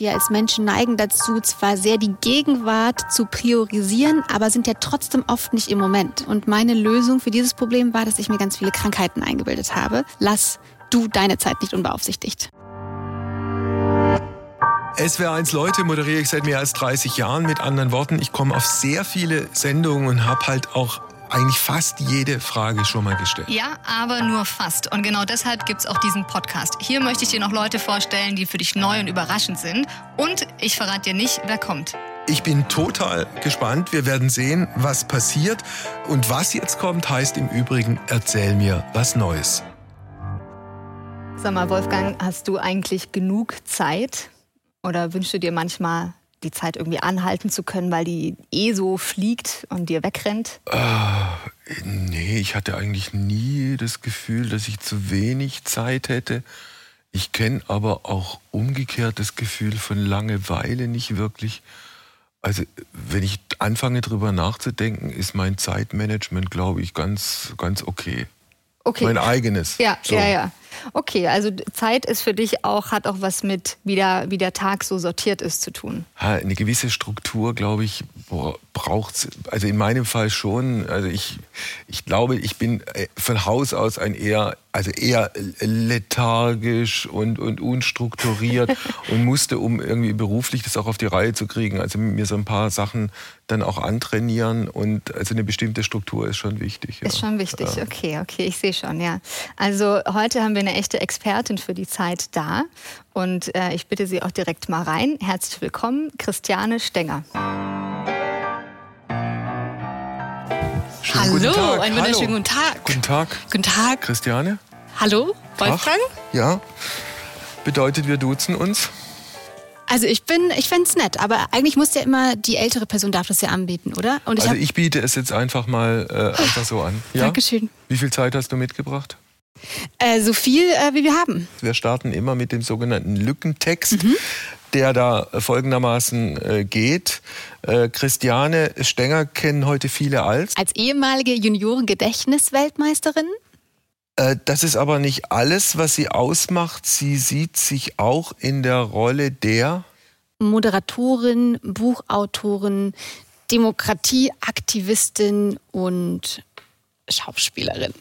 Wir als Menschen neigen dazu, zwar sehr die Gegenwart zu priorisieren, aber sind ja trotzdem oft nicht im Moment. Und meine Lösung für dieses Problem war, dass ich mir ganz viele Krankheiten eingebildet habe. Lass du deine Zeit nicht unbeaufsichtigt. SWR1 Leute moderiere ich seit mehr als 30 Jahren. Mit anderen Worten, ich komme auf sehr viele Sendungen und habe halt auch eigentlich fast jede Frage schon mal gestellt. Ja, aber nur fast. Und genau deshalb gibt es auch diesen Podcast. Hier möchte ich dir noch Leute vorstellen, die für dich neu und überraschend sind. Und ich verrate dir nicht, wer kommt. Ich bin total gespannt. Wir werden sehen, was passiert. Und was jetzt kommt, heißt im Übrigen, erzähl mir was Neues. Sag mal, Wolfgang, hast du eigentlich genug Zeit? Oder wünschst du dir manchmal die Zeit irgendwie anhalten zu können, weil die eh so fliegt und dir wegrennt? Äh, nee, ich hatte eigentlich nie das Gefühl, dass ich zu wenig Zeit hätte. Ich kenne aber auch umgekehrt das Gefühl von Langeweile nicht wirklich. Also wenn ich anfange drüber nachzudenken, ist mein Zeitmanagement, glaube ich, ganz, ganz okay. Okay. Mein eigenes. Ja, so. ja, ja. Okay, also Zeit ist für dich auch, hat auch was mit, wie der, wie der Tag so sortiert ist, zu tun. Eine gewisse Struktur, glaube ich, braucht. Also in meinem Fall schon. Also ich, ich glaube, ich bin äh, von Haus aus ein eher, also eher lethargisch und, und unstrukturiert und musste, um irgendwie beruflich das auch auf die Reihe zu kriegen, also mir so ein paar Sachen dann auch antrainieren und also eine bestimmte Struktur ist schon wichtig. Ja. Ist schon wichtig, ja. okay, okay, ich sehe schon, ja. Also heute haben wir eine echte Expertin für die Zeit da und äh, ich bitte Sie auch direkt mal rein. Herzlich willkommen, Christiane Stenger. Hallo, einen wunderschönen guten Tag. Guten Tag. Guten Tag. Christiane. Hallo, Wolfgang. Tag. Ja. Bedeutet, wir duzen uns? Also ich bin, ich fände es nett, aber eigentlich muss ja immer die ältere Person darf das ja anbieten, oder? Ich also ich biete es jetzt einfach mal äh, einfach so an. Ja? Dankeschön. Wie viel Zeit hast du mitgebracht? Äh, so viel, äh, wie wir haben. Wir starten immer mit dem sogenannten Lückentext. Mhm der da folgendermaßen äh, geht. Äh, Christiane Stenger kennen heute viele als. Als ehemalige Junioren-Gedächtnisweltmeisterin? Äh, das ist aber nicht alles, was sie ausmacht. Sie sieht sich auch in der Rolle der Moderatorin, Buchautorin, Demokratieaktivistin und Schauspielerin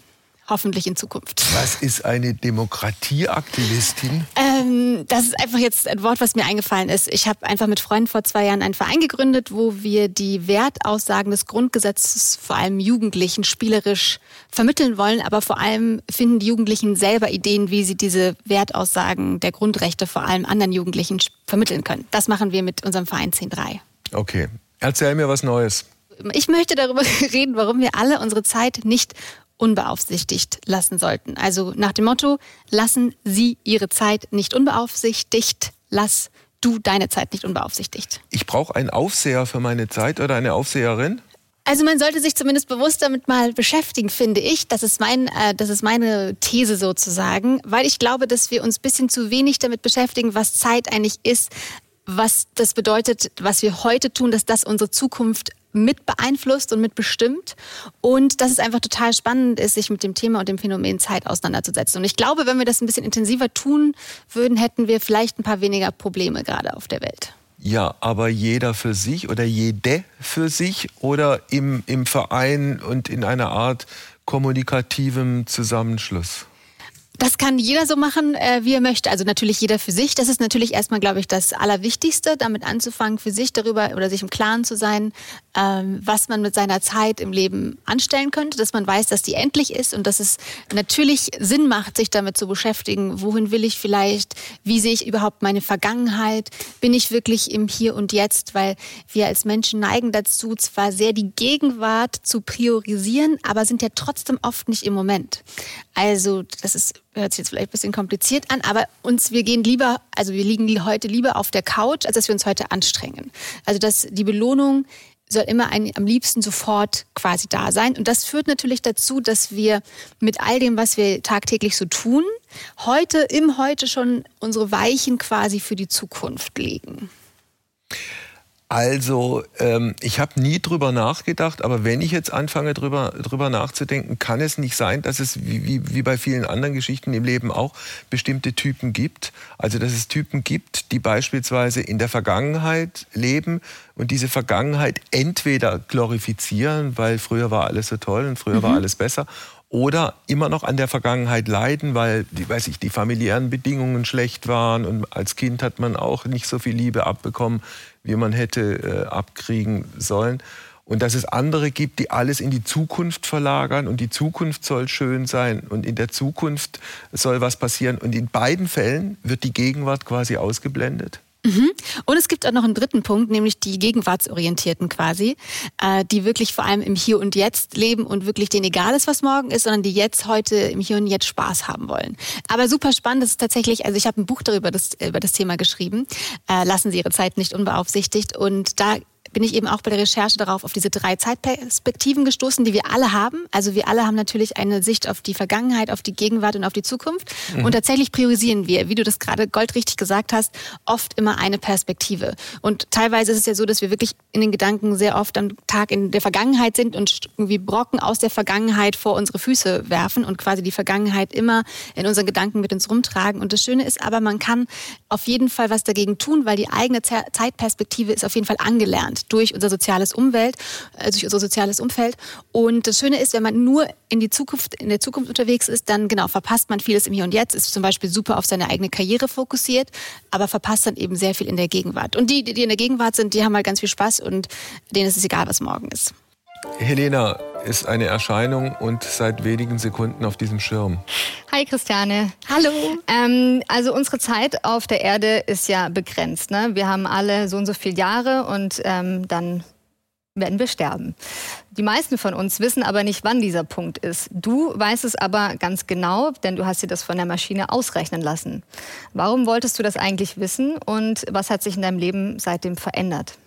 hoffentlich in Zukunft. Was ist eine Demokratieaktivistin? Ähm, das ist einfach jetzt ein Wort, was mir eingefallen ist. Ich habe einfach mit Freunden vor zwei Jahren einen Verein gegründet, wo wir die Wertaussagen des Grundgesetzes vor allem Jugendlichen spielerisch vermitteln wollen, aber vor allem finden die Jugendlichen selber Ideen, wie sie diese Wertaussagen der Grundrechte vor allem anderen Jugendlichen vermitteln können. Das machen wir mit unserem Verein 10.3. Okay, erzähl mir was Neues. Ich möchte darüber reden, warum wir alle unsere Zeit nicht unbeaufsichtigt lassen sollten. Also nach dem Motto, lassen Sie Ihre Zeit nicht unbeaufsichtigt, lass du deine Zeit nicht unbeaufsichtigt. Ich brauche einen Aufseher für meine Zeit oder eine Aufseherin? Also man sollte sich zumindest bewusst damit mal beschäftigen, finde ich. Das ist, mein, äh, das ist meine These sozusagen, weil ich glaube, dass wir uns ein bisschen zu wenig damit beschäftigen, was Zeit eigentlich ist, was das bedeutet, was wir heute tun, dass das unsere Zukunft mit beeinflusst und mitbestimmt und dass es einfach total spannend ist, sich mit dem Thema und dem Phänomen Zeit auseinanderzusetzen. Und ich glaube, wenn wir das ein bisschen intensiver tun würden, hätten wir vielleicht ein paar weniger Probleme gerade auf der Welt. Ja, aber jeder für sich oder jede für sich oder im, im Verein und in einer Art kommunikativem Zusammenschluss? Das kann jeder so machen, äh, wie er möchte. Also natürlich jeder für sich. Das ist natürlich erstmal, glaube ich, das Allerwichtigste, damit anzufangen, für sich darüber oder sich im Klaren zu sein, ähm, was man mit seiner Zeit im Leben anstellen könnte, dass man weiß, dass die endlich ist und dass es natürlich Sinn macht, sich damit zu beschäftigen. Wohin will ich vielleicht? Wie sehe ich überhaupt meine Vergangenheit? Bin ich wirklich im Hier und Jetzt? Weil wir als Menschen neigen dazu, zwar sehr die Gegenwart zu priorisieren, aber sind ja trotzdem oft nicht im Moment. Also das ist hört sich jetzt vielleicht ein bisschen kompliziert an, aber uns, wir gehen lieber, also wir liegen heute lieber auf der Couch, als dass wir uns heute anstrengen. Also dass die Belohnung soll immer ein, am liebsten sofort quasi da sein. Und das führt natürlich dazu, dass wir mit all dem, was wir tagtäglich so tun, heute, im Heute schon unsere Weichen quasi für die Zukunft legen. Also, ähm, ich habe nie drüber nachgedacht, aber wenn ich jetzt anfange, drüber, drüber nachzudenken, kann es nicht sein, dass es wie, wie, wie bei vielen anderen Geschichten im Leben auch bestimmte Typen gibt. Also, dass es Typen gibt, die beispielsweise in der Vergangenheit leben und diese Vergangenheit entweder glorifizieren, weil früher war alles so toll und früher mhm. war alles besser, oder immer noch an der Vergangenheit leiden, weil die, weiß ich, die familiären Bedingungen schlecht waren und als Kind hat man auch nicht so viel Liebe abbekommen, wie man hätte äh, abkriegen sollen. Und dass es andere gibt, die alles in die Zukunft verlagern und die Zukunft soll schön sein und in der Zukunft soll was passieren. Und in beiden Fällen wird die Gegenwart quasi ausgeblendet. Mhm. Und es gibt auch noch einen dritten Punkt, nämlich die Gegenwartsorientierten quasi, äh, die wirklich vor allem im Hier und Jetzt leben und wirklich denen egal ist, was morgen ist, sondern die jetzt heute im Hier und Jetzt Spaß haben wollen. Aber super spannend, das ist tatsächlich, also ich habe ein Buch darüber das, über das Thema geschrieben, äh, lassen Sie Ihre Zeit nicht unbeaufsichtigt und da bin ich eben auch bei der Recherche darauf auf diese drei Zeitperspektiven gestoßen, die wir alle haben. Also wir alle haben natürlich eine Sicht auf die Vergangenheit, auf die Gegenwart und auf die Zukunft. Mhm. Und tatsächlich priorisieren wir, wie du das gerade goldrichtig gesagt hast, oft immer eine Perspektive. Und teilweise ist es ja so, dass wir wirklich in den Gedanken sehr oft am Tag in der Vergangenheit sind und irgendwie Brocken aus der Vergangenheit vor unsere Füße werfen und quasi die Vergangenheit immer in unseren Gedanken mit uns rumtragen. Und das Schöne ist aber, man kann auf jeden Fall was dagegen tun, weil die eigene Zeitperspektive ist auf jeden Fall angelernt durch unser soziales Umwelt, äh, durch unser soziales Umfeld. Und das Schöne ist, wenn man nur in die Zukunft, in der Zukunft unterwegs ist, dann genau verpasst man vieles im Hier und Jetzt, ist zum Beispiel super auf seine eigene Karriere fokussiert, aber verpasst dann eben sehr viel in der Gegenwart. Und die, die in der Gegenwart sind, die haben halt ganz viel Spaß und denen ist es egal, was morgen ist. Helena ist eine Erscheinung und seit wenigen Sekunden auf diesem Schirm. Hi Christiane. Hallo. Ähm, also unsere Zeit auf der Erde ist ja begrenzt. Ne? Wir haben alle so und so viele Jahre und ähm, dann werden wir sterben. Die meisten von uns wissen aber nicht, wann dieser Punkt ist. Du weißt es aber ganz genau, denn du hast dir das von der Maschine ausrechnen lassen. Warum wolltest du das eigentlich wissen und was hat sich in deinem Leben seitdem verändert?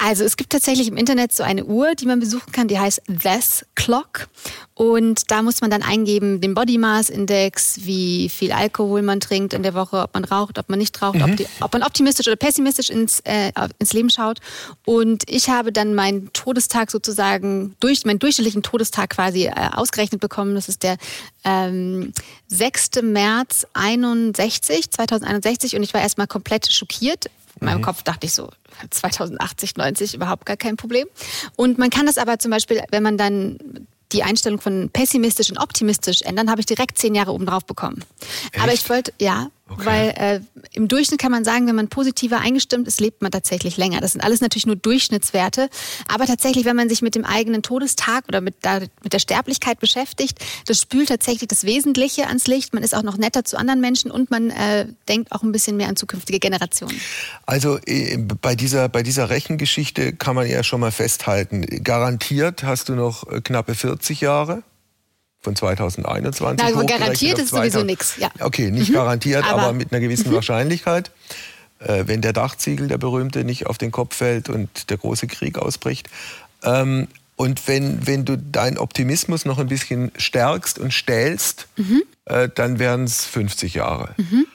Also es gibt tatsächlich im Internet so eine Uhr, die man besuchen kann, die heißt This Clock. Und da muss man dann eingeben den Body Mass Index, wie viel Alkohol man trinkt in der Woche, ob man raucht, ob man nicht raucht, mhm. ob, die, ob, man optimistisch oder pessimistisch ins, äh, ins Leben schaut. Und ich habe dann meinen Todestag sozusagen, durch meinen durchschnittlichen Todestag quasi äh, ausgerechnet bekommen. Das ist der ähm, 6. März 61, 2061. Und ich war erstmal komplett schockiert. In meinem mhm. Kopf dachte ich so, 2080, 90 überhaupt gar kein Problem. Und man kann das aber zum Beispiel, wenn man dann die Einstellung von pessimistisch und optimistisch ändern, habe ich direkt zehn Jahre oben drauf bekommen. Echt? Aber ich wollte, ja, Okay. Weil äh, im Durchschnitt kann man sagen, wenn man positiver eingestimmt ist, lebt man tatsächlich länger. Das sind alles natürlich nur Durchschnittswerte. Aber tatsächlich, wenn man sich mit dem eigenen Todestag oder mit, da, mit der Sterblichkeit beschäftigt, das spült tatsächlich das Wesentliche ans Licht. Man ist auch noch netter zu anderen Menschen und man äh, denkt auch ein bisschen mehr an zukünftige Generationen. Also äh, bei dieser, bei dieser Rechengeschichte kann man ja schon mal festhalten, garantiert hast du noch äh, knappe 40 Jahre von 2021. Na, garantiert ist sowieso nichts. Ja. Okay, nicht mhm. garantiert, aber, aber, mit einer gewissen mhm. Wahrscheinlichkeit. Äh, wenn der Dachziegel, der berühmte, nicht auf den Kopf fällt und der große Krieg ausbricht. Ähm, und wenn, wenn du deinen Optimismus noch ein bisschen stärkst und stählst, mhm. äh, dann wären es 50 Jahre. Mhm.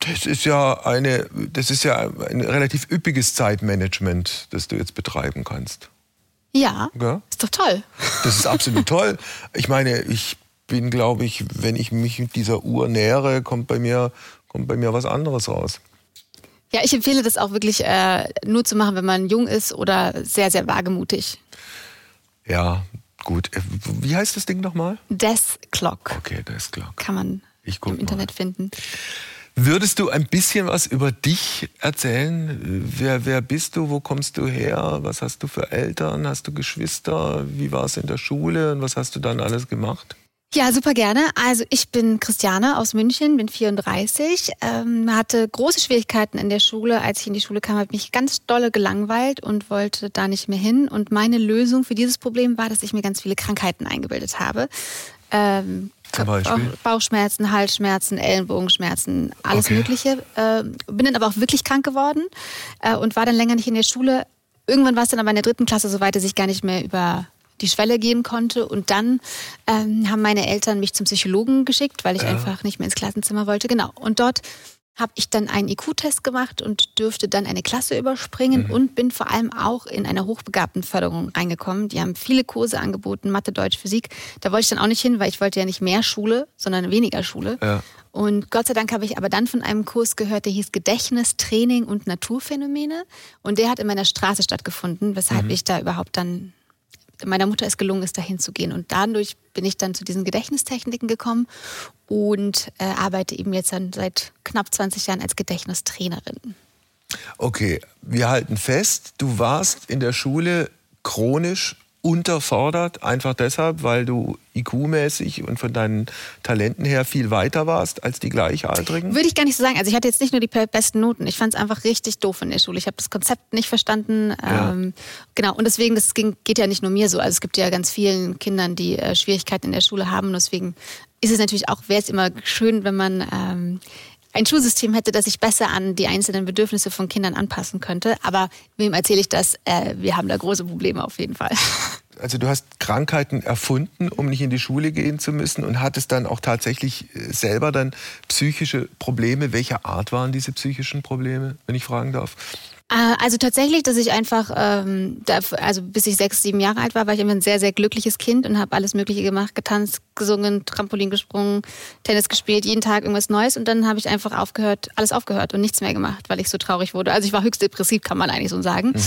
Das ist ja eine, das ist ja ein relativ üppiges Zeitmanagement, das du jetzt betreiben kannst. Ja, ja, ist doch toll. Das ist absolut toll. Ich meine, ich bin, glaube ich, wenn ich mich mit dieser Uhr nähere, kommt bei mir, kommt bei mir was anderes raus. Ja, ich empfehle das auch wirklich äh, nur zu machen, wenn man jung ist oder sehr, sehr wagemutig. Ja, gut. Äh, wie heißt das Ding nochmal? Death Clock. Okay, Death Clock. Kann man im Internet mal. finden. Würdest du ein bisschen was über dich erzählen? Wer, wer bist du? Wo kommst du her? Was hast du für Eltern? Hast du Geschwister? Wie war es in der Schule? Und was hast du dann alles gemacht? Ja, super gerne. Also ich bin Christiane aus München, bin 34, ähm, hatte große Schwierigkeiten in der Schule. Als ich in die Schule kam, habe mich ganz dolle gelangweilt und wollte da nicht mehr hin. Und meine Lösung für dieses Problem war, dass ich mir ganz viele Krankheiten eingebildet habe. Ähm, zum Beispiel? Bauchschmerzen, Halsschmerzen, Ellenbogenschmerzen, alles okay. Mögliche. Äh, bin dann aber auch wirklich krank geworden äh, und war dann länger nicht in der Schule. Irgendwann war es dann aber in der dritten Klasse so weit, dass ich gar nicht mehr über die Schwelle gehen konnte. Und dann ähm, haben meine Eltern mich zum Psychologen geschickt, weil ich ja. einfach nicht mehr ins Klassenzimmer wollte. Genau. Und dort habe ich dann einen IQ-Test gemacht und dürfte dann eine Klasse überspringen mhm. und bin vor allem auch in einer hochbegabten Förderung reingekommen. Die haben viele Kurse angeboten, Mathe, Deutsch, Physik. Da wollte ich dann auch nicht hin, weil ich wollte ja nicht mehr Schule, sondern weniger Schule. Ja. Und Gott sei Dank habe ich aber dann von einem Kurs gehört, der hieß Gedächtnis, Training und Naturphänomene. Und der hat in meiner Straße stattgefunden, weshalb mhm. ich da überhaupt dann meiner Mutter es gelungen ist, dahin zu gehen. Und dadurch bin ich dann zu diesen Gedächtnistechniken gekommen und äh, arbeite eben jetzt dann seit knapp 20 Jahren als Gedächtnistrainerin. Okay, wir halten fest, du warst in der Schule chronisch unterfordert, einfach deshalb, weil du IQ-mäßig und von deinen Talenten her viel weiter warst als die Gleichaltrigen? Würde ich gar nicht so sagen. Also ich hatte jetzt nicht nur die besten Noten. Ich fand es einfach richtig doof in der Schule. Ich habe das Konzept nicht verstanden. Ja. Ähm, genau. Und deswegen, das ging, geht ja nicht nur mir so. Also es gibt ja ganz vielen Kindern, die äh, Schwierigkeiten in der Schule haben. Und deswegen ist es natürlich auch, wäre es immer schön, wenn man ähm, ein Schulsystem hätte, das sich besser an die einzelnen Bedürfnisse von Kindern anpassen könnte. Aber wem erzähle ich das? Äh, wir haben da große Probleme auf jeden Fall. Also du hast Krankheiten erfunden, um nicht in die Schule gehen zu müssen und hattest dann auch tatsächlich äh, selber dann psychische Probleme. Welcher Art waren diese psychischen Probleme, wenn ich fragen darf? Äh, also tatsächlich, dass ich einfach, ähm, da, also bis ich sechs, sieben Jahre alt war, war ich immer ein sehr, sehr glückliches Kind und habe alles Mögliche gemacht, getanzt, gesungen, Trampolin gesprungen, Tennis gespielt, jeden Tag irgendwas Neues und dann habe ich einfach aufgehört, alles aufgehört und nichts mehr gemacht, weil ich so traurig wurde. Also ich war höchst depressiv, kann man eigentlich so sagen. Mhm.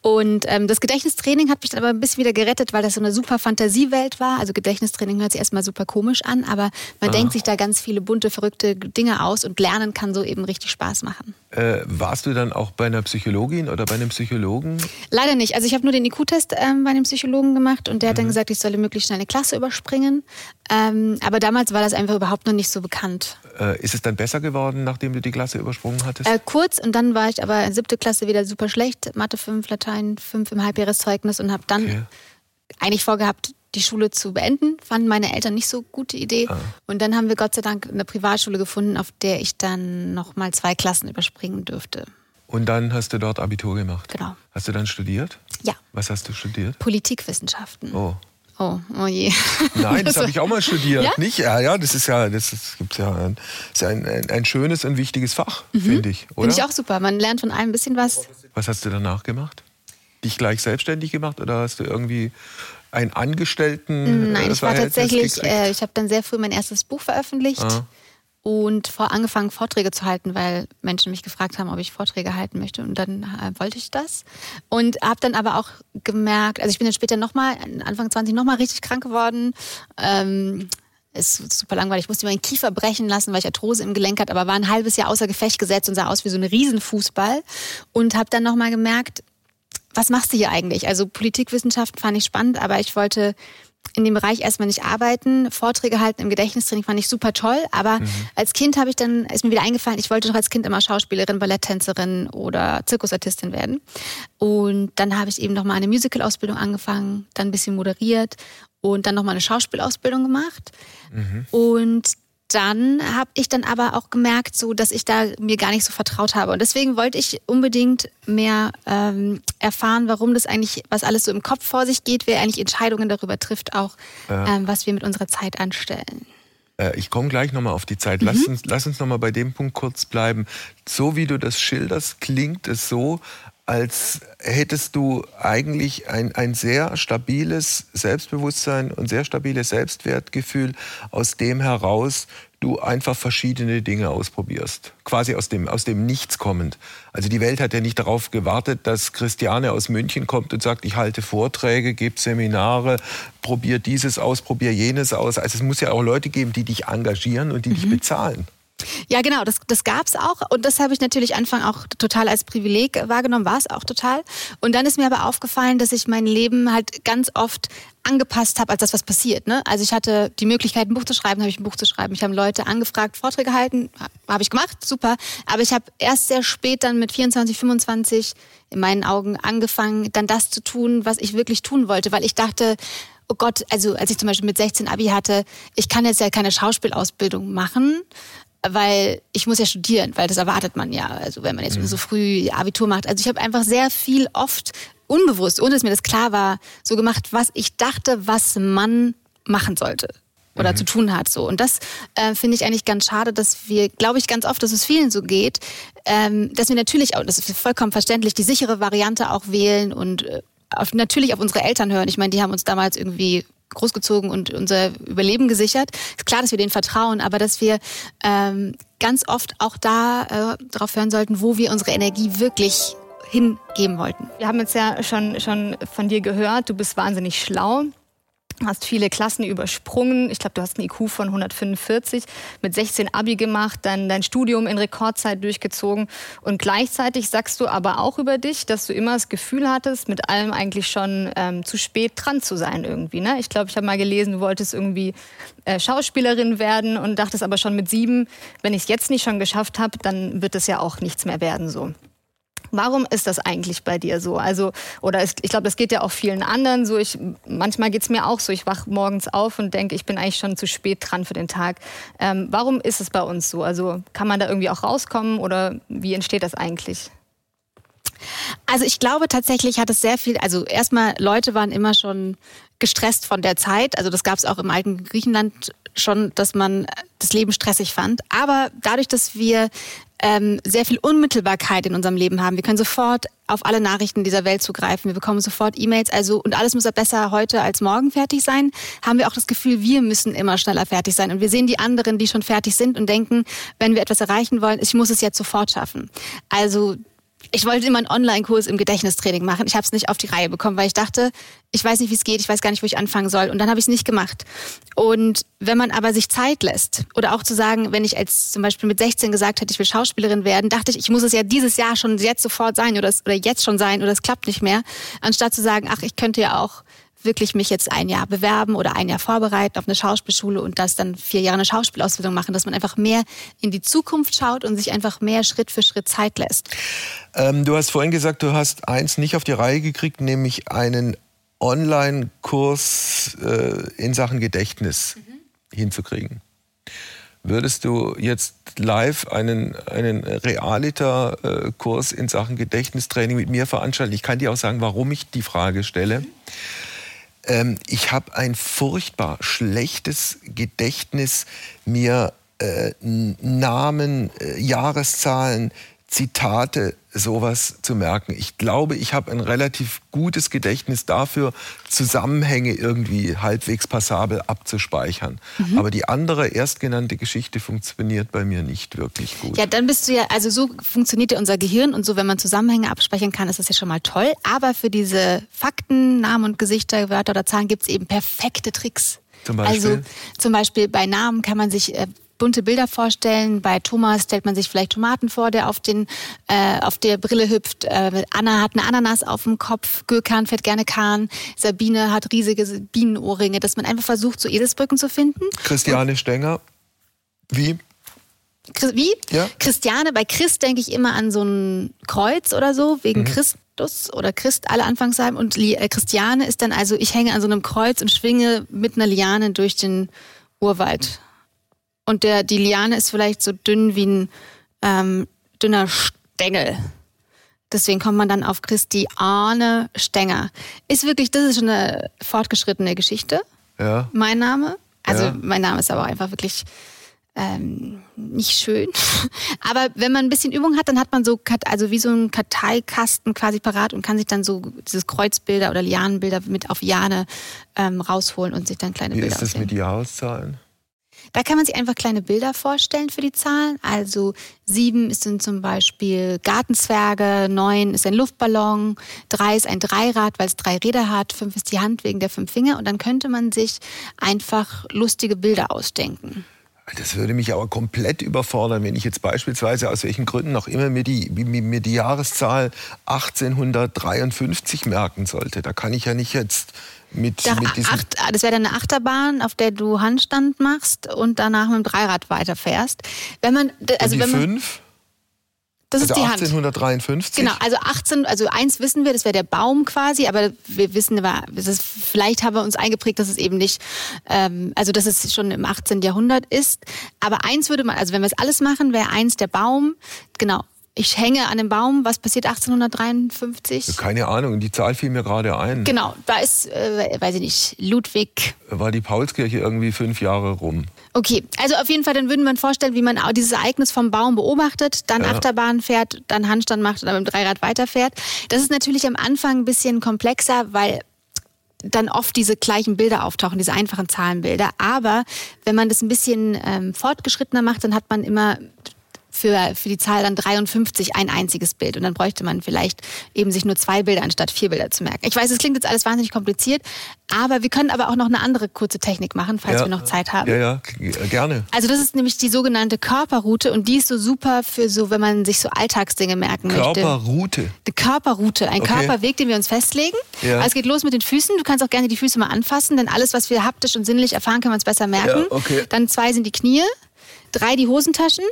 Und ähm, das Gedächtnistraining hat mich dann aber ein bisschen wieder gerettet, weil das so eine super Fantasiewelt war. Also Gedächtnistraining hört sich erstmal super komisch an, aber man ah. denkt sich da ganz viele bunte, verrückte Dinge aus und Lernen kann so eben richtig Spaß machen. Äh, warst du dann auch bei einer Psychologin oder bei einem Psychologen? Leider nicht. Also ich habe nur den IQ-Test ähm, bei einem Psychologen gemacht und der hat dann mhm. gesagt, ich solle möglichst schnell eine Klasse überspringen. Ähm, aber damals war das einfach überhaupt noch nicht so bekannt. Äh, ist es dann besser geworden, nachdem du die Klasse übersprungen hattest? Äh, kurz und dann war ich aber in siebte Klasse wieder super schlecht. Mathe 5, Latein 5 im Halbjahreszeugnis und habe dann okay. eigentlich vorgehabt, die Schule zu beenden. Fanden meine Eltern nicht so gute Idee. Ah. Und dann haben wir Gott sei Dank eine Privatschule gefunden, auf der ich dann noch mal zwei Klassen überspringen dürfte. Und dann hast du dort Abitur gemacht? Genau. Hast du dann studiert? Ja. Was hast du studiert? Politikwissenschaften. Oh. Oh, oh je. Nein, das habe ich auch mal studiert. Ja? Nicht? Ja, ja, das ist ja, das ist, gibt's ja ein, ist ein, ein, ein schönes und wichtiges Fach, mhm. finde ich. Finde ich auch super. Man lernt von allem ein bisschen was. Was hast du danach gemacht? Dich gleich selbstständig gemacht oder hast du irgendwie einen Angestellten? Nein, ich war tatsächlich, äh, ich habe dann sehr früh mein erstes Buch veröffentlicht. Ah und vor angefangen Vorträge zu halten, weil Menschen mich gefragt haben, ob ich Vorträge halten möchte und dann äh, wollte ich das und habe dann aber auch gemerkt, also ich bin dann später nochmal, Anfang 20 nochmal richtig krank geworden. Ähm, ist super langweilig. Ich musste meinen Kiefer brechen lassen, weil ich Arthrose im Gelenk hatte, aber war ein halbes Jahr außer Gefecht gesetzt und sah aus wie so ein Riesenfußball und habe dann nochmal gemerkt, was machst du hier eigentlich? Also Politikwissenschaften fand ich spannend, aber ich wollte in dem Bereich erstmal nicht arbeiten. Vorträge halten im Gedächtnistraining fand ich super toll, aber mhm. als Kind habe ich dann, ist mir wieder eingefallen, ich wollte doch als Kind immer Schauspielerin, Balletttänzerin oder Zirkusartistin werden. Und dann habe ich eben nochmal eine Musical-Ausbildung angefangen, dann ein bisschen moderiert und dann nochmal eine Schauspielausbildung gemacht. Mhm. Und dann habe ich dann aber auch gemerkt, so dass ich da mir gar nicht so vertraut habe. Und deswegen wollte ich unbedingt mehr ähm, erfahren, warum das eigentlich, was alles so im Kopf vor sich geht, wer eigentlich Entscheidungen darüber trifft, auch ja. ähm, was wir mit unserer Zeit anstellen. Äh, ich komme gleich nochmal auf die Zeit. Lass mhm. uns, lass uns nochmal bei dem Punkt kurz bleiben. So wie du das schilderst, klingt es so, als hättest du eigentlich ein, ein sehr stabiles Selbstbewusstsein und sehr stabiles Selbstwertgefühl, aus dem heraus du einfach verschiedene Dinge ausprobierst. Quasi aus dem, aus dem Nichts kommend. Also die Welt hat ja nicht darauf gewartet, dass Christiane aus München kommt und sagt, ich halte Vorträge, gebe Seminare, probier dieses aus, probier jenes aus. Also es muss ja auch Leute geben, die dich engagieren und die mhm. dich bezahlen. Ja, genau, das, das gab es auch. Und das habe ich natürlich Anfang auch total als Privileg wahrgenommen, war es auch total. Und dann ist mir aber aufgefallen, dass ich mein Leben halt ganz oft angepasst habe, als das was passiert. Ne? Also ich hatte die Möglichkeit, ein Buch zu schreiben, habe ich ein Buch zu schreiben. Ich habe Leute angefragt, Vorträge halten, habe ich gemacht, super. Aber ich habe erst sehr spät dann mit 24, 25 in meinen Augen angefangen, dann das zu tun, was ich wirklich tun wollte, weil ich dachte, oh Gott, also als ich zum Beispiel mit 16 Abi hatte, ich kann jetzt ja keine Schauspielausbildung machen, weil ich muss ja studieren, weil das erwartet man ja, also wenn man jetzt mhm. so früh Abitur macht. Also ich habe einfach sehr viel oft unbewusst, ohne dass mir das klar war, so gemacht, was ich dachte, was man machen sollte. oder mhm. zu tun hat. So. Und das äh, finde ich eigentlich ganz schade, dass wir, glaube ich, ganz oft, dass es vielen so geht, ähm, dass wir natürlich auch, das ist vollkommen verständlich, die sichere Variante auch wählen und äh, auf, natürlich auf unsere Eltern hören. Ich meine, die haben uns damals irgendwie großgezogen und unser Überleben gesichert. Ist klar, dass wir denen vertrauen, aber dass wir ähm, ganz oft auch da äh, darauf hören sollten, wo wir unsere Energie wirklich hingeben wollten. Wir haben jetzt ja schon, schon von dir gehört, du bist wahnsinnig schlau hast viele Klassen übersprungen. Ich glaube, du hast einen IQ von 145, mit 16 Abi gemacht, dann dein Studium in Rekordzeit durchgezogen und gleichzeitig sagst du aber auch über dich, dass du immer das Gefühl hattest, mit allem eigentlich schon ähm, zu spät dran zu sein irgendwie. Ne? Ich glaube, ich habe mal gelesen, du wolltest irgendwie äh, Schauspielerin werden und dachtest aber schon mit sieben, wenn ich es jetzt nicht schon geschafft habe, dann wird es ja auch nichts mehr werden so. Warum ist das eigentlich bei dir so? Also, oder es, ich glaube, das geht ja auch vielen anderen so. Ich, manchmal geht es mir auch so. Ich wache morgens auf und denke, ich bin eigentlich schon zu spät dran für den Tag. Ähm, warum ist es bei uns so? Also, kann man da irgendwie auch rauskommen oder wie entsteht das eigentlich? Also ich glaube tatsächlich hat es sehr viel, also erstmal Leute waren immer schon gestresst von der Zeit. Also das gab es auch im alten Griechenland schon, dass man das Leben stressig fand. Aber dadurch, dass wir ähm, sehr viel Unmittelbarkeit in unserem Leben haben. Wir können sofort auf alle Nachrichten dieser Welt zugreifen. Wir bekommen sofort E-Mails, also und alles muss besser heute als morgen fertig sein. Haben wir auch das Gefühl, wir müssen immer schneller fertig sein und wir sehen die anderen, die schon fertig sind und denken, wenn wir etwas erreichen wollen, ich muss es jetzt sofort schaffen. Also ich wollte immer einen Online-Kurs im Gedächtnistraining machen. Ich habe es nicht auf die Reihe bekommen, weil ich dachte, ich weiß nicht, wie es geht, ich weiß gar nicht, wo ich anfangen soll. Und dann habe ich es nicht gemacht. Und wenn man aber sich Zeit lässt, oder auch zu sagen, wenn ich als zum Beispiel mit 16 gesagt hätte, ich will Schauspielerin werden, dachte ich, ich muss es ja dieses Jahr schon jetzt sofort sein oder, oder jetzt schon sein oder es klappt nicht mehr, anstatt zu sagen, ach, ich könnte ja auch wirklich mich jetzt ein Jahr bewerben oder ein Jahr vorbereiten auf eine Schauspielschule und das dann vier Jahre eine Schauspielausbildung machen, dass man einfach mehr in die Zukunft schaut und sich einfach mehr Schritt für Schritt Zeit lässt. Ähm, du hast vorhin gesagt, du hast eins nicht auf die Reihe gekriegt, nämlich einen Online-Kurs äh, in Sachen Gedächtnis mhm. hinzukriegen. Würdest du jetzt live einen, einen Realita-Kurs in Sachen Gedächtnistraining mit mir veranstalten? Ich kann dir auch sagen, warum ich die Frage stelle. Mhm ähm, ich habe ein furchtbar schlechtes Gedächtnis, mir äh, Namen, äh, Jahreszahlen, Zitate, sowas zu merken. Ich glaube, ich habe ein relativ gutes Gedächtnis dafür, Zusammenhänge irgendwie halbwegs passabel abzuspeichern. Mhm. Aber die andere erstgenannte Geschichte funktioniert bei mir nicht wirklich gut. Ja, dann bist du ja, also so funktioniert ja unser Gehirn und so, wenn man Zusammenhänge abspeichern kann, ist das ja schon mal toll. Aber für diese Fakten, Namen und Gesichter, Wörter oder Zahlen gibt es eben perfekte Tricks. Zum Beispiel? Also zum Beispiel bei Namen kann man sich äh, bunte Bilder vorstellen. Bei Thomas stellt man sich vielleicht Tomaten vor, der auf, den, äh, auf der Brille hüpft. Äh, Anna hat eine Ananas auf dem Kopf. Gökan fährt gerne Kahn. Sabine hat riesige Bienenohrringe. Dass man einfach versucht, so Eselsbrücken zu finden. Christiane Und Stenger. Wie? Wie? Ja. Christiane, bei Christ denke ich immer an so ein Kreuz oder so, wegen mhm. Christus oder Christ, alle Anfangssalben. Und äh, Christiane ist dann also, ich hänge an so einem Kreuz und schwinge mit einer Liane durch den Urwald. Und der, die Liane ist vielleicht so dünn wie ein ähm, dünner Stängel. Deswegen kommt man dann auf Christiane Stenger. Ist wirklich, das ist schon eine fortgeschrittene Geschichte. Ja. Mein Name. Also Ja. mein Name ist aber einfach wirklich ähm, nicht schön. Aber wenn man ein bisschen Übung hat, dann hat man so, also wie so einen Karteikasten quasi parat und kann sich dann so dieses Kreuzbilder oder Lianenbilder mit auf Jane ähm, rausholen und sich dann kleine Wie Bilder ist das ausdenken. mit die Jahreszahlen? Da kann man sich einfach kleine Bilder vorstellen für die Zahlen. Also sieben sind zum Beispiel Gartenzwerge, neun ist ein Luftballon, drei ist ein Dreirad, weil es drei Räder hat, fünf ist die Hand wegen der fünf Finger. Und dann könnte man sich einfach lustige Bilder ausdenken. Das würde mich aber komplett überfordern, wenn ich jetzt beispielsweise aus welchen Gründen auch immer mir die, mir die Jahreszahl 1853 merken sollte. Da kann ich ja nicht jetzt mit, Da, mit diesem... acht, das wäre dann eine Achterbahn, auf der du Handstand machst und danach mit dem Dreirad weiterfährst. Wenn man, also und die wenn man, fünf? das ist Also die Hand. 1853? Genau, also 18, also eins wissen wir, das wäre der Baum quasi, aber wir wissen, das ist, vielleicht haben wir uns eingeprägt, dass es eben nicht, ähm, also dass es schon im 18. Jahrhundert ist. Aber eins würde man, also wenn wir es alles machen, wäre eins der Baum, genau. Ich hänge an einem Baum, was passiert 1853? Keine Ahnung, die Zahl fiel mir gerade ein. Genau, da ist, äh, weiß ich nicht, Ludwig. War die Paulskirche irgendwie fünf Jahre rum. Okay, also auf jeden Fall, dann würden uns vorstellen, wie man auch dieses Ereignis vom Baum beobachtet, dann Ja. Achterbahn fährt, dann Handstand macht und dann mit dem Dreirad weiterfährt. Das ist natürlich am Anfang ein bisschen komplexer, weil dann oft diese gleichen Bilder auftauchen, diese einfachen Zahlenbilder. Aber wenn man das ein bisschen ähm, fortgeschrittener macht, dann hat man immer für, für die Zahl dann 53 ein einziges Bild. Und dann bräuchte man vielleicht eben sich nur zwei Bilder anstatt vier Bilder zu merken. Ich weiß, es klingt jetzt alles wahnsinnig kompliziert, aber wir können aber auch noch eine andere kurze Technik machen, falls wir noch Zeit haben. Ja, ja, g- gerne. Also das ist nämlich die sogenannte Körperroute und die ist so super für so, wenn man sich so Alltagsdinge merken möchte. Körperroute. Eine Körperroute, ein Okay. Körperweg, den wir uns festlegen. Ja. Also es geht los mit den Füßen. Du kannst auch gerne die Füße mal anfassen, denn alles, was wir haptisch und sinnlich erfahren, können wir uns besser merken. Ja, okay. Dann zwei sind die Knie, drei die Hosentaschen,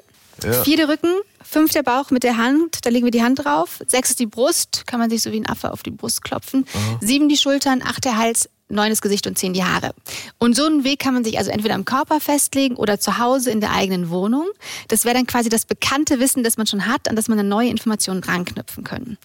Ja. vier der Rücken, fünf der Bauch mit der Hand, da legen wir die Hand drauf. Sechs ist die Brust, kann man sich so wie ein Affe auf die Brust klopfen. Sieben die Schultern, acht der Hals, neun das Gesicht und zehn die Haare. Und so einen Weg kann man sich also entweder am Körper festlegen oder zu Hause in der eigenen Wohnung. Das wäre dann quasi das bekannte Wissen, das man schon hat, an das man eine neue Information dranknüpfen können.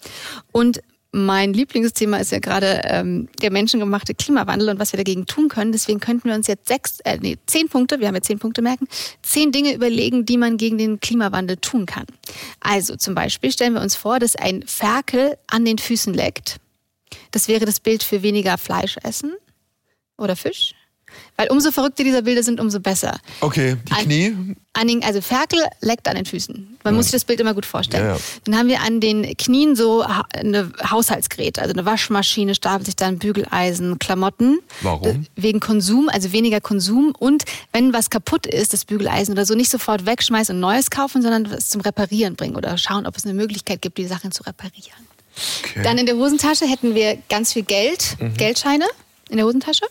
Und mein Lieblingsthema ist ja gerade ähm, der menschengemachte Klimawandel und was wir dagegen tun können. Deswegen könnten wir uns jetzt sechs, äh, nee, zehn Punkte, wir haben ja zehn Punkte merken, zehn Dinge überlegen, die man gegen den Klimawandel tun kann. Also zum Beispiel stellen wir uns vor, dass ein Ferkel an den Füßen leckt. Das wäre das Bild für weniger Fleisch essen oder Fisch. Weil umso verrückter diese Bilder sind, umso besser. Okay, die Knie. An den, also Ferkel leckt an den Füßen. Man muss sich das Bild immer gut vorstellen. Ja, ja. Dann haben wir an den Knien so eine Haushaltsgeräte, also eine Waschmaschine, stapelt sich dann Bügeleisen, Klamotten. Warum? Wegen Konsum, also weniger Konsum. Und wenn was kaputt ist, das Bügeleisen oder so, nicht sofort wegschmeißen und Neues kaufen, sondern es zum Reparieren bringen oder schauen, ob es eine Möglichkeit gibt, die Sachen zu reparieren. Okay. Dann in der Hosentasche hätten wir ganz viel Geld, Mhm. Geldscheine in der Hosentasche.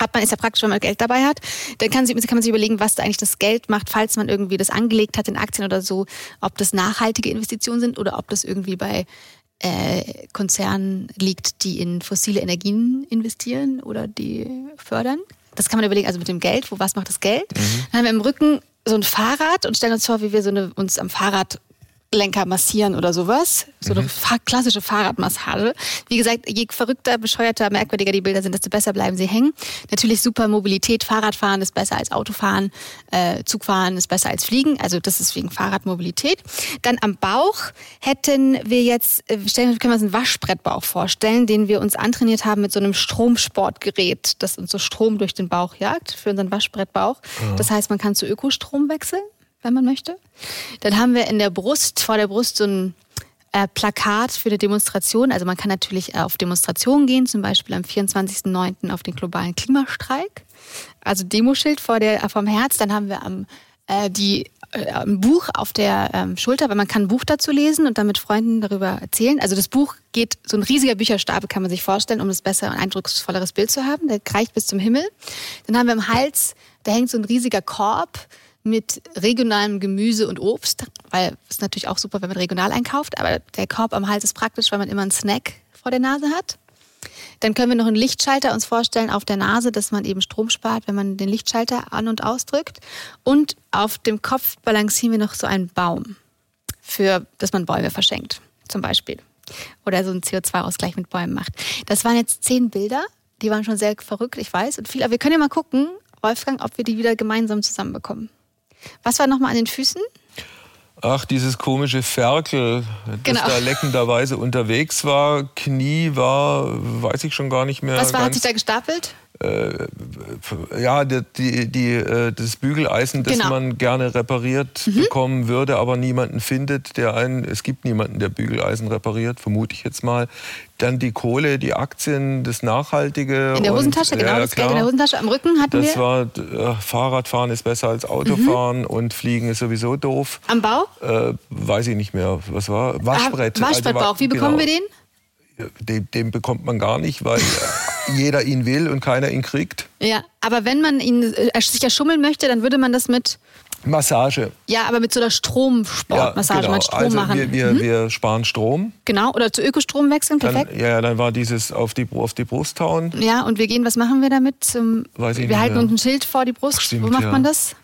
Hat man ist ja praktisch, wenn man Geld dabei hat. Dann kann, sich, kann man sich überlegen, was da eigentlich das Geld macht, falls man irgendwie das angelegt hat in Aktien oder so, ob das nachhaltige Investitionen sind oder ob das irgendwie bei äh, Konzernen liegt, die in fossile Energien investieren oder die fördern. Das kann man überlegen, also mit dem Geld, wo was macht das Geld? Dann haben wir im Rücken so ein Fahrrad und stellen uns vor, wie wir so eine, uns am Fahrrad Lenker massieren oder sowas. So eine fa klassische Fahrradmassage. Wie gesagt, je verrückter, bescheuerter, merkwürdiger die Bilder sind, desto besser bleiben sie hängen. Natürlich super Mobilität. Fahrradfahren ist besser als Autofahren. Äh, Zugfahren ist besser als Fliegen. Also das ist wegen Fahrradmobilität. Dann am Bauch hätten wir jetzt, äh, stellen, können wir uns einen Waschbrettbauch vorstellen, den wir uns antrainiert haben mit so einem Stromsportgerät, das uns so Strom durch den Bauch jagt für unseren Waschbrettbauch. Das heißt, man kann zu Ökostrom wechseln wenn man möchte. Dann haben wir in der Brust, vor der Brust so ein äh, Plakat für eine Demonstration. Also man kann natürlich äh, auf Demonstrationen gehen, zum Beispiel am 24.09. auf den globalen Klimastreik. Also Demoschild vor der, äh, vom Herz. Dann haben wir am, äh, die, äh, ein Buch auf der ähm, Schulter, weil man kann ein Buch dazu lesen und dann mit Freunden darüber erzählen. Also das Buch geht, so ein riesiger Bücherstapel kann man sich vorstellen, um das besser und eindrucksvolleres Bild zu haben. Der reicht bis zum Himmel. Dann haben wir im Hals, da hängt so ein riesiger Korb mit regionalem Gemüse und Obst, weil es natürlich auch super, wenn man regional einkauft, aber der Korb am Hals ist praktisch, weil man immer einen Snack vor der Nase hat. Dann können wir noch einen Lichtschalter uns vorstellen auf der Nase, dass man eben Strom spart, wenn man den Lichtschalter an- und ausdrückt. Und auf dem Kopf balancieren wir noch so einen Baum, für, dass man Bäume verschenkt, zum Beispiel. Oder so einen CO2-Ausgleich mit Bäumen macht. Das waren jetzt zehn Bilder, die waren schon sehr verrückt, ich weiß, und viel, aber wir können ja mal gucken, Wolfgang, ob wir die wieder gemeinsam zusammenbekommen. Was war nochmal an den Füßen? Ach, dieses komische Ferkel, das Genau. da leckenderweise unterwegs war. Knie war, weiß ich schon gar nicht mehr. Was war, hat sich da gestapelt? Ja, die, die, die, äh, das Bügeleisen, das Genau. Mhm. man gerne repariert bekommen würde, aber niemanden findet, der einen, es gibt niemanden, der Bügeleisen repariert, vermute ich jetzt mal. Dann die Kohle, die Aktien, das Nachhaltige. In der und- Hosentasche, genau, ja, das Geld in der Hosentasche. Am Rücken hatten Das wir. war, äh, Fahrradfahren ist besser als Autofahren und Fliegen ist sowieso doof. Am Bauch? Äh, weiß ich nicht mehr, was war? Waschbrett. Ah, Waschbrettbauch. Also, Wie bekommen genau. wir den? Den, den bekommt man gar nicht, weil äh, jeder ihn will und keiner ihn kriegt. Ja, aber wenn man ihn äh, sich erschummeln möchte, dann würde man das mit, Massage. ja, aber mit so einer Stromsportmassage, genau. mal Strom also machen. Wir, wir, wir sparen Strom. Genau, oder zu Ökostrom wechseln, Dann, perfekt. ja, ja, dann war dieses auf die, auf die Brust hauen. Ja, und wir gehen, was machen wir damit? Wir halten uns ein Schild vor die Brust. Stimmt, Wo macht ja. man das?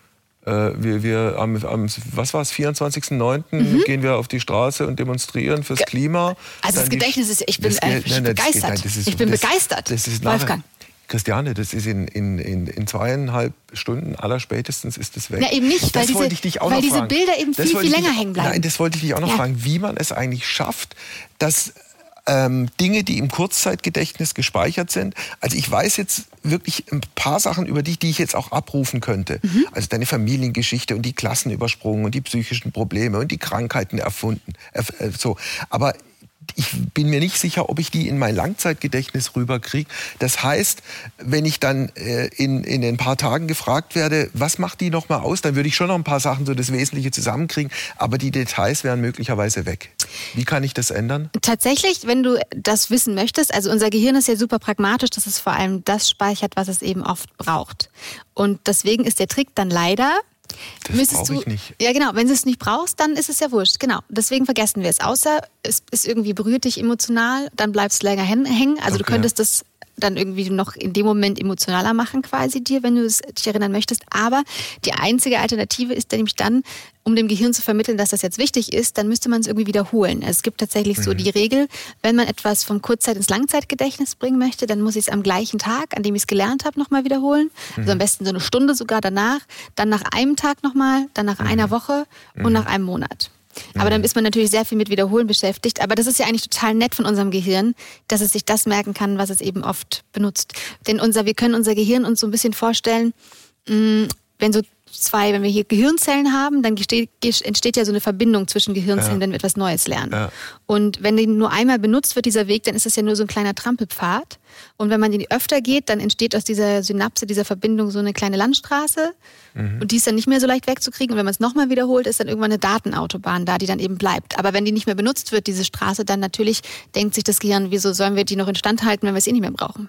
Äh, wir, wir am, am was war es, 24.09. Mhm. gehen wir auf die Straße und demonstrieren fürs Ge Klima. Also das Gedächtnis ist, ich bin, das, äh, ich nein, begeistert. Nein, ist, ich bin das, begeistert, das ist Wolfgang. Christiane, das ist in, in, in, in zweieinhalb Stunden aller spätestens ist es weg. Ja, eben nicht, weil, diese, weil diese, Bilder eben viel, viel länger dich, hängen bleiben. Nein, das wollte ich dich auch noch ja. fragen, wie man es eigentlich schafft, dass ähm, Dinge, die im Kurzzeitgedächtnis gespeichert sind. Also ich weiß jetzt wirklich ein paar Sachen über dich, die ich jetzt auch abrufen könnte. Mhm. Also deine Familiengeschichte und die Klassenübersprungen und die psychischen Probleme und die Krankheiten erfunden. Äh, so. Aber ich bin mir nicht sicher, ob ich die in mein Langzeitgedächtnis rüberkriege. Das heißt, wenn ich dann äh, in, in ein paar Tagen gefragt werde, was macht die nochmal aus, dann würde ich schon noch ein paar Sachen, so das Wesentliche zusammenkriegen, aber die Details wären möglicherweise weg. Wie kann ich das ändern? Tatsächlich, wenn du das wissen möchtest, also unser Gehirn ist ja super pragmatisch, dass es vor allem das speichert, was es eben oft braucht. Und deswegen ist der Trick dann leider, das du, ich nicht. Ja, genau. Wenn du es nicht brauchst, dann ist es ja wurscht. Genau. Deswegen vergessen wir es. Außer es ist irgendwie berührt dich emotional, dann bleibst du länger hängen. Also okay. du könntest das dann irgendwie noch in dem Moment emotionaler machen quasi dir, wenn du es dich erinnern möchtest. Aber die einzige Alternative ist dann nämlich dann, um dem Gehirn zu vermitteln, dass das jetzt wichtig ist, dann müsste man es irgendwie wiederholen. Also es gibt tatsächlich mhm. so die Regel, wenn man etwas vom Kurzzeit- ins Langzeitgedächtnis bringen möchte, dann muss ich es am gleichen Tag, an dem ich es gelernt habe, nochmal wiederholen. Mhm. Also am besten so eine Stunde sogar danach, dann nach einem Tag nochmal, dann nach mhm. einer Woche und mhm. nach einem Monat. Aber dann ist man natürlich sehr viel mit Wiederholen beschäftigt. Aber das ist ja eigentlich total nett von unserem Gehirn, dass es sich das merken kann, was es eben oft benutzt. Denn unser, wir können unser Gehirn uns so ein bisschen vorstellen, mm, wenn so zwei, wenn wir hier Gehirnzellen haben, dann entsteht ja so eine Verbindung zwischen Gehirnzellen, ja. wenn wir etwas Neues lernen. Ja. Und wenn die nur einmal benutzt wird, dieser Weg, dann ist das ja nur so ein kleiner Trampelpfad. Und wenn man den öfter geht, dann entsteht aus dieser Synapse, dieser Verbindung so eine kleine Landstraße. Mhm. Und die ist dann nicht mehr so leicht wegzukriegen. Und wenn man es nochmal wiederholt, ist dann irgendwann eine Datenautobahn da, die dann eben bleibt. Aber wenn die nicht mehr benutzt wird, diese Straße, dann natürlich denkt sich das Gehirn, wieso sollen wir die noch instand halten, wenn wir es eh nicht mehr brauchen?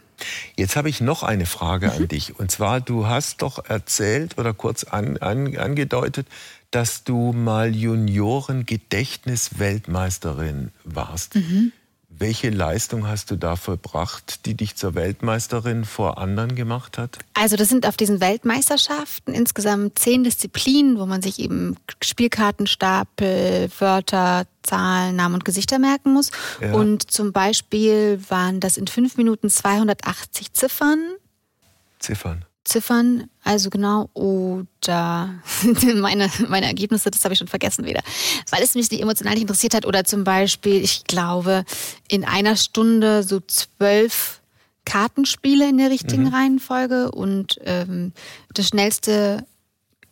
Jetzt habe ich noch eine Frage mhm. an dich. Und zwar, du hast doch erzählt oder kurz an, an, angedeutet, dass du mal Junioren-Gedächtnis-Weltmeisterin warst. Mhm. Welche Leistung hast du da vollbracht, die dich zur Weltmeisterin vor anderen gemacht hat? Also das sind auf diesen Weltmeisterschaften insgesamt zehn Disziplinen, wo man sich eben Spielkartenstapel, Wörter, Zahlen, Namen und Gesichter merken muss. Ja. Und zum Beispiel waren das in fünf Minuten 280 Ziffern. Ziffern. Ziffern, also genau, oder meine, meine Ergebnisse, das habe ich schon vergessen wieder, weil es mich nicht emotional nicht interessiert hat. Oder zum Beispiel, ich glaube, in einer Stunde so zwölf Kartenspiele in der richtigen mhm. Reihenfolge und ähm, das schnellste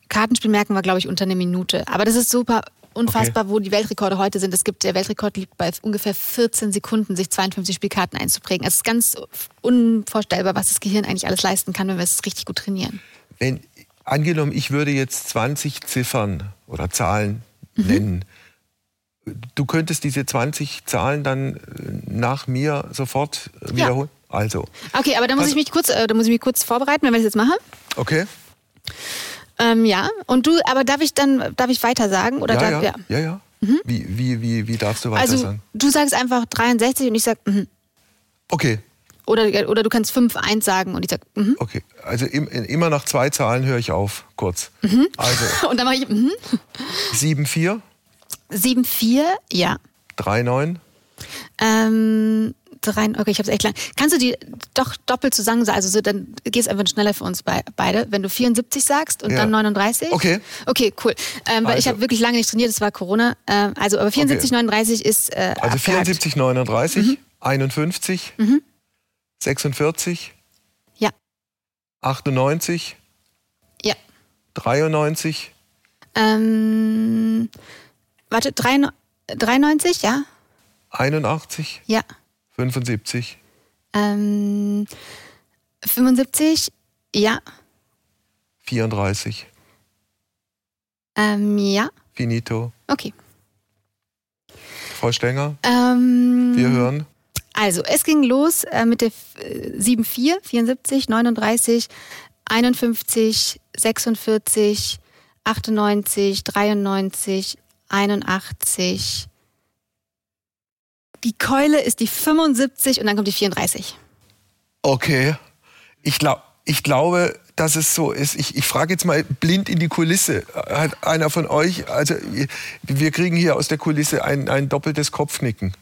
Kartenspiel merken wir, glaube ich, unter einer Minute. Aber das ist super unfassbar, okay. wo die Weltrekorde heute sind. Es gibt, der Weltrekord liegt bei ungefähr 14 Sekunden, sich 52 Spielkarten einzuprägen. Es ist ganz unvorstellbar, was das Gehirn eigentlich alles leisten kann, wenn wir es richtig gut trainieren. Wenn, angenommen, ich würde jetzt 20 Ziffern oder Zahlen mhm. nennen. Du könntest diese 20 Zahlen dann äh, nach mir sofort wiederholen? Ja. Also. Okay, aber da muss also, ich mich kurz, äh, da muss ich mich kurz vorbereiten, wenn wir das jetzt machen. Okay. Ähm, ja, und du, aber darf ich dann, darf ich weiter sagen? Oder ja, darf, ja, ja, ja. Mhm. Wie, wie, wie, wie darfst du weiter also, sagen? Du sagst einfach 63 und ich sag, mhm. Okay. Oder, oder du kannst 5, 1 sagen und ich sag, mhm. Okay, also im, immer nach zwei Zahlen höre ich auf, kurz. Mhm. Also. und dann mache ich, mhm. 7, 4. 7, 4, ja. 3, 9. Ähm, rein, okay, ich habe es echt lang. Kannst du die doch doppelt zusammen sagen? Also so, dann geht es einfach schneller für uns bei, beide. Wenn du 74 sagst und ja. dann 39. Okay. Okay, cool. Ähm, weil also. ich habe wirklich lange nicht trainiert, das war Corona. Ähm, also, aber 74, okay. 39 ist. Äh, also 74, 39, mhm. 51, mhm. 46. Ja. 98. Ja. 93. Ähm, warte, 93, ja. 81. Ja. 75. Ähm, 75, ja. 34. Ähm, ja. Finito. Okay. Frau Stenger, ähm, wir hören. Also, es ging los äh, mit der 74, 74, 39, 51, 46, 98, 93, 81, die Keule ist die 75 und dann kommt die 34. Okay. Ich, glaub, ich glaube, dass es so ist. Ich, ich frage jetzt mal blind in die Kulisse. Hat einer von euch, also wir kriegen hier aus der Kulisse ein, ein doppeltes Kopfnicken.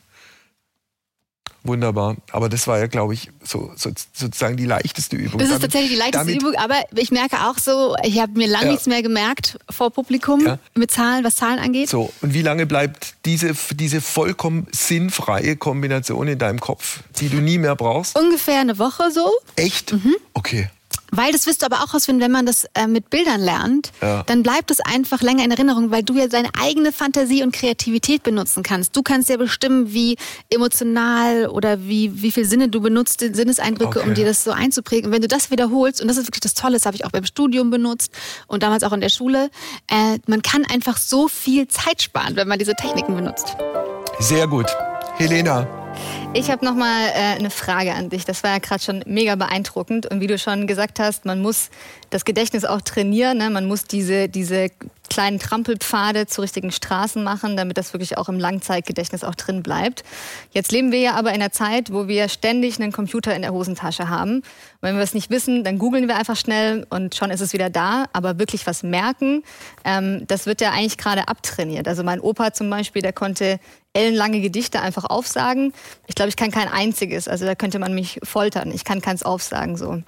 Wunderbar. Aber das war ja, glaube ich, so, so, sozusagen die leichteste Übung. Das ist damit, tatsächlich die leichteste Übung, aber ich merke auch so, ich habe mir lange ja. nichts mehr gemerkt vor Publikum ja. mit Zahlen, was Zahlen angeht. So, und wie lange bleibt diese, diese vollkommen sinnfreie Kombination in deinem Kopf, die du nie mehr brauchst? Ungefähr eine Woche so. Echt? Mhm. Okay. Weil das wirst du aber auch rausfinden, wenn man das äh, mit Bildern lernt, ja. dann bleibt es einfach länger in Erinnerung, weil du ja deine eigene Fantasie und Kreativität benutzen kannst. Du kannst ja bestimmen, wie emotional oder wie, wie viel Sinne du benutzt, Sinneseindrücke, okay. um dir das so einzuprägen. Und wenn du das wiederholst, und das ist wirklich das Tolle, das habe ich auch beim Studium benutzt und damals auch in der Schule, äh, man kann einfach so viel Zeit sparen, wenn man diese Techniken benutzt. Sehr gut. Helena, ich habe noch mal äh, eine Frage an dich. Das war ja gerade schon mega beeindruckend. Und wie du schon gesagt hast, man muss das Gedächtnis auch trainieren. Ne? Man muss diese, diese kleinen Trampelpfade zu richtigen Straßen machen, damit das wirklich auch im Langzeitgedächtnis auch drin bleibt. Jetzt leben wir ja aber in einer Zeit, wo wir ständig einen Computer in der Hosentasche haben. Und wenn wir es nicht wissen, dann googeln wir einfach schnell und schon ist es wieder da. Aber wirklich was merken, ähm, das wird ja eigentlich gerade abtrainiert. Also mein Opa zum Beispiel, der konnte ellenlange Gedichte einfach aufsagen. Ich glaube, ich kann kein einziges. Also da könnte man mich foltern. Ich kann keins aufsagen so.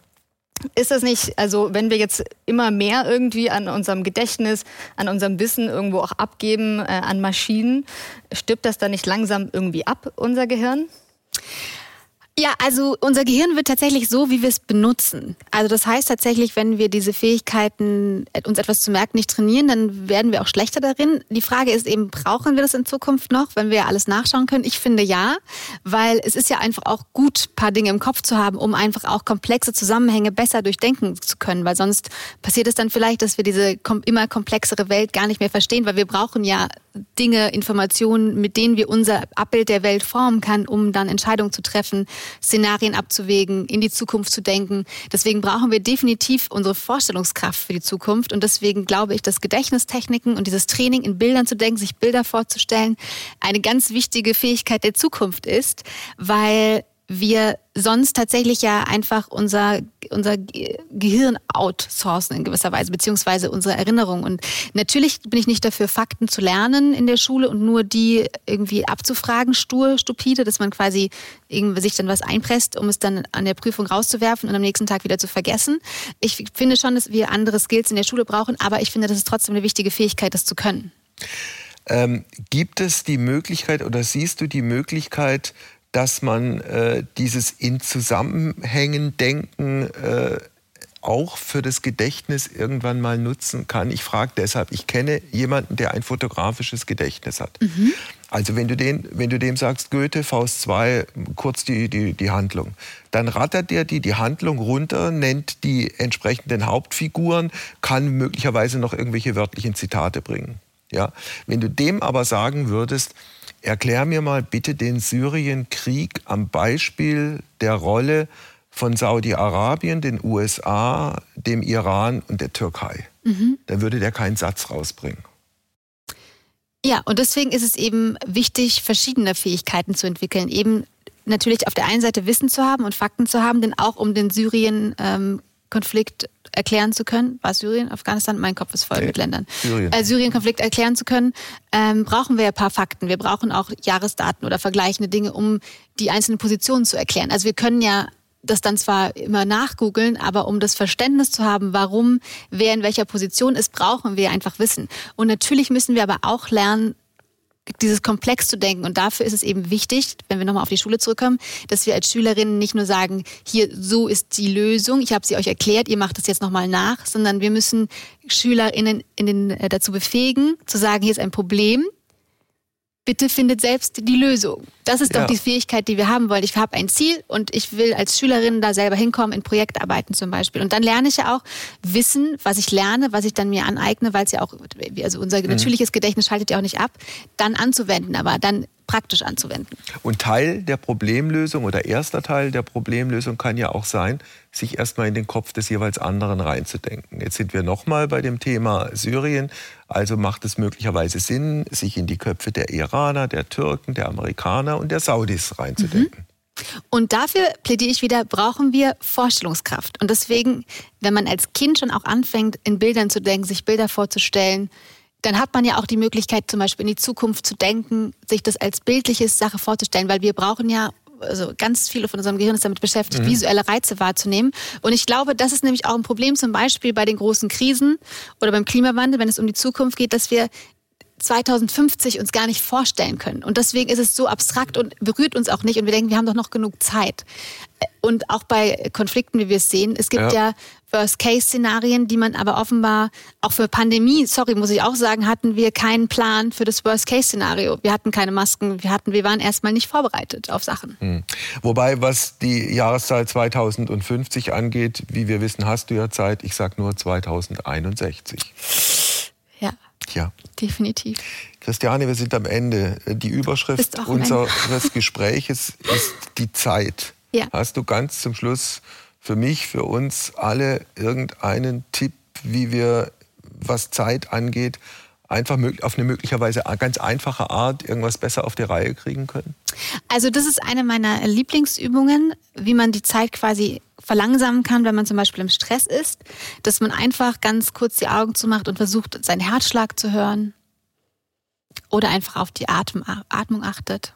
Ist das nicht, also wenn wir jetzt immer mehr irgendwie an unserem Gedächtnis, an unserem Wissen irgendwo auch abgeben, äh, an Maschinen, stirbt das dann nicht langsam irgendwie ab, unser Gehirn? Ja, also unser Gehirn wird tatsächlich so, wie wir es benutzen. Also das heißt tatsächlich, wenn wir diese Fähigkeiten, uns etwas zu merken, nicht trainieren, dann werden wir auch schlechter darin. Die Frage ist eben, brauchen wir das in Zukunft noch, wenn wir alles nachschauen können? Ich finde ja, weil es ist ja einfach auch gut, paar Dinge im Kopf zu haben, um einfach auch komplexe Zusammenhänge besser durchdenken zu können, weil sonst passiert es dann vielleicht, dass wir diese immer komplexere Welt gar nicht mehr verstehen, weil wir brauchen ja Dinge, Informationen, mit denen wir unser Abbild der Welt formen kann, um dann Entscheidungen zu treffen, Szenarien abzuwägen, in die Zukunft zu denken. Deswegen brauchen wir definitiv unsere Vorstellungskraft für die Zukunft und deswegen glaube ich, dass Gedächtnistechniken und dieses Training in Bildern zu denken, sich Bilder vorzustellen, eine ganz wichtige Fähigkeit der Zukunft ist, weil wir sonst tatsächlich ja einfach unser, unser Gehirn outsourcen in gewisser Weise, beziehungsweise unsere Erinnerung. Und natürlich bin ich nicht dafür, Fakten zu lernen in der Schule und nur die irgendwie abzufragen, stur, stupide, dass man quasi sich dann was einpresst, um es dann an der Prüfung rauszuwerfen und am nächsten Tag wieder zu vergessen. Ich finde schon, dass wir andere Skills in der Schule brauchen, aber ich finde, das ist trotzdem eine wichtige Fähigkeit, das zu können. Ähm, gibt es die Möglichkeit oder siehst du die Möglichkeit, dass man äh, dieses in Zusammenhängen denken äh, auch für das Gedächtnis irgendwann mal nutzen kann. Ich frage deshalb, ich kenne jemanden, der ein fotografisches Gedächtnis hat. Mhm. Also wenn du, den, wenn du dem sagst, Goethe, Faust 2, kurz die, die, die Handlung, dann rattert der die, die Handlung runter, nennt die entsprechenden Hauptfiguren, kann möglicherweise noch irgendwelche wörtlichen Zitate bringen. Ja? Wenn du dem aber sagen würdest, Erklär mir mal bitte den Syrienkrieg am Beispiel der Rolle von Saudi-Arabien, den USA, dem Iran und der Türkei. Mhm. Dann würde der keinen Satz rausbringen. Ja, und deswegen ist es eben wichtig, verschiedene Fähigkeiten zu entwickeln. Eben natürlich auf der einen Seite Wissen zu haben und Fakten zu haben, denn auch um den Syrien-Konflikt ähm, erklären zu können, war Syrien, Afghanistan, mein Kopf ist voll okay. mit Ländern, Syrien. Äh, Syrien-Konflikt erklären zu können, ähm, brauchen wir ein paar Fakten. Wir brauchen auch Jahresdaten oder vergleichende Dinge, um die einzelnen Positionen zu erklären. Also wir können ja das dann zwar immer nachgoogeln, aber um das Verständnis zu haben, warum wer in welcher Position ist, brauchen wir einfach Wissen. Und natürlich müssen wir aber auch lernen, dieses Komplex zu denken. Und dafür ist es eben wichtig, wenn wir nochmal auf die Schule zurückkommen, dass wir als Schülerinnen nicht nur sagen, hier, so ist die Lösung, ich habe sie euch erklärt, ihr macht das jetzt nochmal nach, sondern wir müssen Schülerinnen in den, äh, dazu befähigen, zu sagen, hier ist ein Problem, bitte findet selbst die Lösung. Das ist ja. doch die Fähigkeit, die wir haben wollen. Ich habe ein Ziel und ich will als Schülerin da selber hinkommen, in Projektarbeiten zum Beispiel. Und dann lerne ich ja auch Wissen, was ich lerne, was ich dann mir aneigne, weil es ja auch, also unser mhm. natürliches Gedächtnis schaltet ja auch nicht ab, dann anzuwenden, aber dann praktisch anzuwenden. Und Teil der Problemlösung oder erster Teil der Problemlösung kann ja auch sein, sich erstmal in den Kopf des jeweils anderen reinzudenken. Jetzt sind wir nochmal bei dem Thema Syrien. Also macht es möglicherweise Sinn, sich in die Köpfe der Iraner, der Türken, der Amerikaner und der Saudis reinzudenken. Mhm. Und dafür plädiere ich wieder, brauchen wir Vorstellungskraft. Und deswegen, wenn man als Kind schon auch anfängt, in Bildern zu denken, sich Bilder vorzustellen, dann hat man ja auch die Möglichkeit, zum Beispiel in die Zukunft zu denken, sich das als bildliche Sache vorzustellen, weil wir brauchen ja also ganz viele von unserem Gehirn ist damit beschäftigt, mhm. visuelle Reize wahrzunehmen. Und ich glaube, das ist nämlich auch ein Problem zum Beispiel bei den großen Krisen oder beim Klimawandel, wenn es um die Zukunft geht, dass wir 2050 uns gar nicht vorstellen können. Und deswegen ist es so abstrakt und berührt uns auch nicht. Und wir denken, wir haben doch noch genug Zeit. Und auch bei Konflikten, wie wir es sehen, es gibt ja, ja Worst-Case-Szenarien, die man aber offenbar auch für Pandemie, sorry, muss ich auch sagen, hatten wir keinen Plan für das Worst-Case-Szenario. Wir hatten keine Masken, wir hatten, wir waren erstmal nicht vorbereitet auf Sachen. Hm. Wobei, was die Jahreszahl 2050 angeht, wie wir wissen, hast du ja Zeit. Ich sag nur 2061. Ja. Ja. Definitiv. Christiane, wir sind am Ende. Die Überschrift unseres Gespräches ist die Zeit. Ja. Hast du ganz zum Schluss für mich, für uns alle irgendeinen Tipp, wie wir, was Zeit angeht, einfach auf eine möglicherweise ganz einfache Art irgendwas besser auf die Reihe kriegen können? Also das ist eine meiner Lieblingsübungen, wie man die Zeit quasi verlangsamen kann, wenn man zum Beispiel im Stress ist, dass man einfach ganz kurz die Augen zumacht und versucht, seinen Herzschlag zu hören oder einfach auf die Atmung achtet.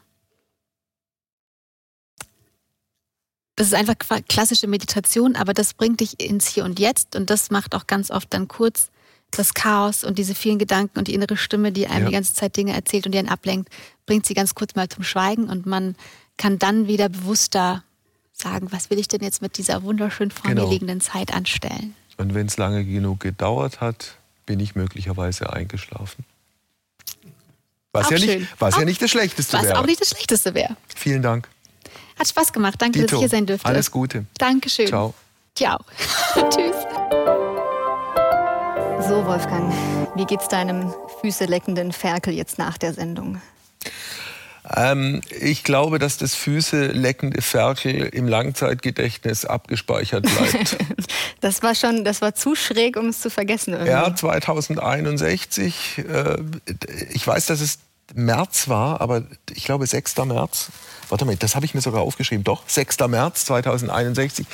Das ist einfach klassische Meditation, aber das bringt dich ins Hier und Jetzt und das macht auch ganz oft dann kurz das Chaos und diese vielen Gedanken und die innere Stimme, die einem ja. die ganze Zeit Dinge erzählt und die einen ablenkt, bringt sie ganz kurz mal zum Schweigen und man kann dann wieder bewusster sagen, was will ich denn jetzt mit dieser wunderschön vor genau. mir liegenden Zeit anstellen. Und wenn es lange genug gedauert hat, bin ich möglicherweise eingeschlafen. Was, ja nicht, was ja nicht das Schlechteste wäre. Was auch nicht das Schlechteste wäre. Vielen Dank. Hat Spaß gemacht. Danke, Dito. dass ich hier sein durfte. Alles Gute. Dankeschön. Ciao. Ciao. Tschüss. So, Wolfgang, wie geht's deinem füßeleckenden Ferkel jetzt nach der Sendung? Ähm, ich glaube, dass das Füße leckende Ferkel im Langzeitgedächtnis abgespeichert bleibt. das war schon, das war zu schräg, um es zu vergessen. Irgendwie. Ja, 2061. Äh, ich weiß, dass es März war, aber ich glaube 6. März. Warte mal, das habe ich mir sogar aufgeschrieben. Doch, 6. März 2061.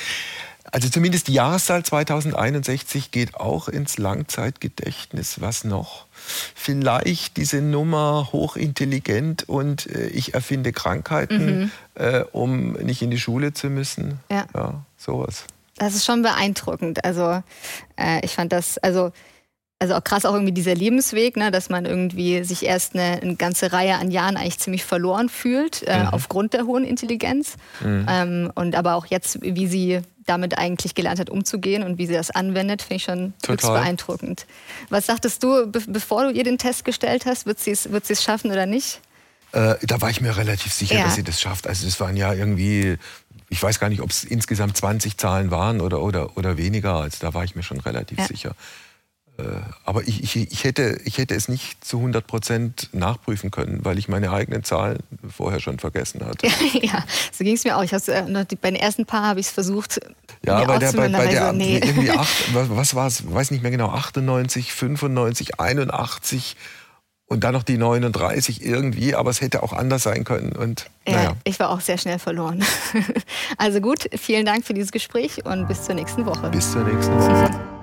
Also zumindest die Jahreszahl 2061 geht auch ins Langzeitgedächtnis. Was noch? Vielleicht diese Nummer hochintelligent und äh, ich erfinde Krankheiten, mhm. äh, um nicht in die Schule zu müssen. Ja, ja sowas. Das ist schon beeindruckend. Also äh, ich fand das, also also auch krass auch irgendwie dieser Lebensweg, ne, dass man irgendwie sich erst eine, eine ganze Reihe an Jahren eigentlich ziemlich verloren fühlt, äh, mhm. aufgrund der hohen Intelligenz. Mhm. Ähm, und aber auch jetzt, wie sie damit eigentlich gelernt hat, umzugehen und wie sie das anwendet, finde ich schon höchst beeindruckend. Was sagtest du, be bevor du ihr den Test gestellt hast, wird sie es wird schaffen oder nicht? Äh, da war ich mir relativ sicher, ja. dass sie das schafft. Also es waren ja irgendwie, ich weiß gar nicht, ob es insgesamt 20 Zahlen waren oder, oder, oder weniger. Also da war ich mir schon relativ ja. sicher. Äh, aber ich, ich, ich, hätte, ich hätte es nicht zu 100 Prozent nachprüfen können, weil ich meine eigenen Zahlen vorher schon vergessen hatte. ja, so ging es mir auch. Ich äh, bei den ersten paar habe ich es versucht. Ja, bei der, bei, bei der nee. irgendwie acht, was war es, weiß nicht mehr genau, 98, 95, 81 und dann noch die 39 irgendwie, aber es hätte auch anders sein können. Und, ja, naja. ich war auch sehr schnell verloren. also gut, vielen Dank für dieses Gespräch und bis zur nächsten Woche. Bis zur nächsten Woche.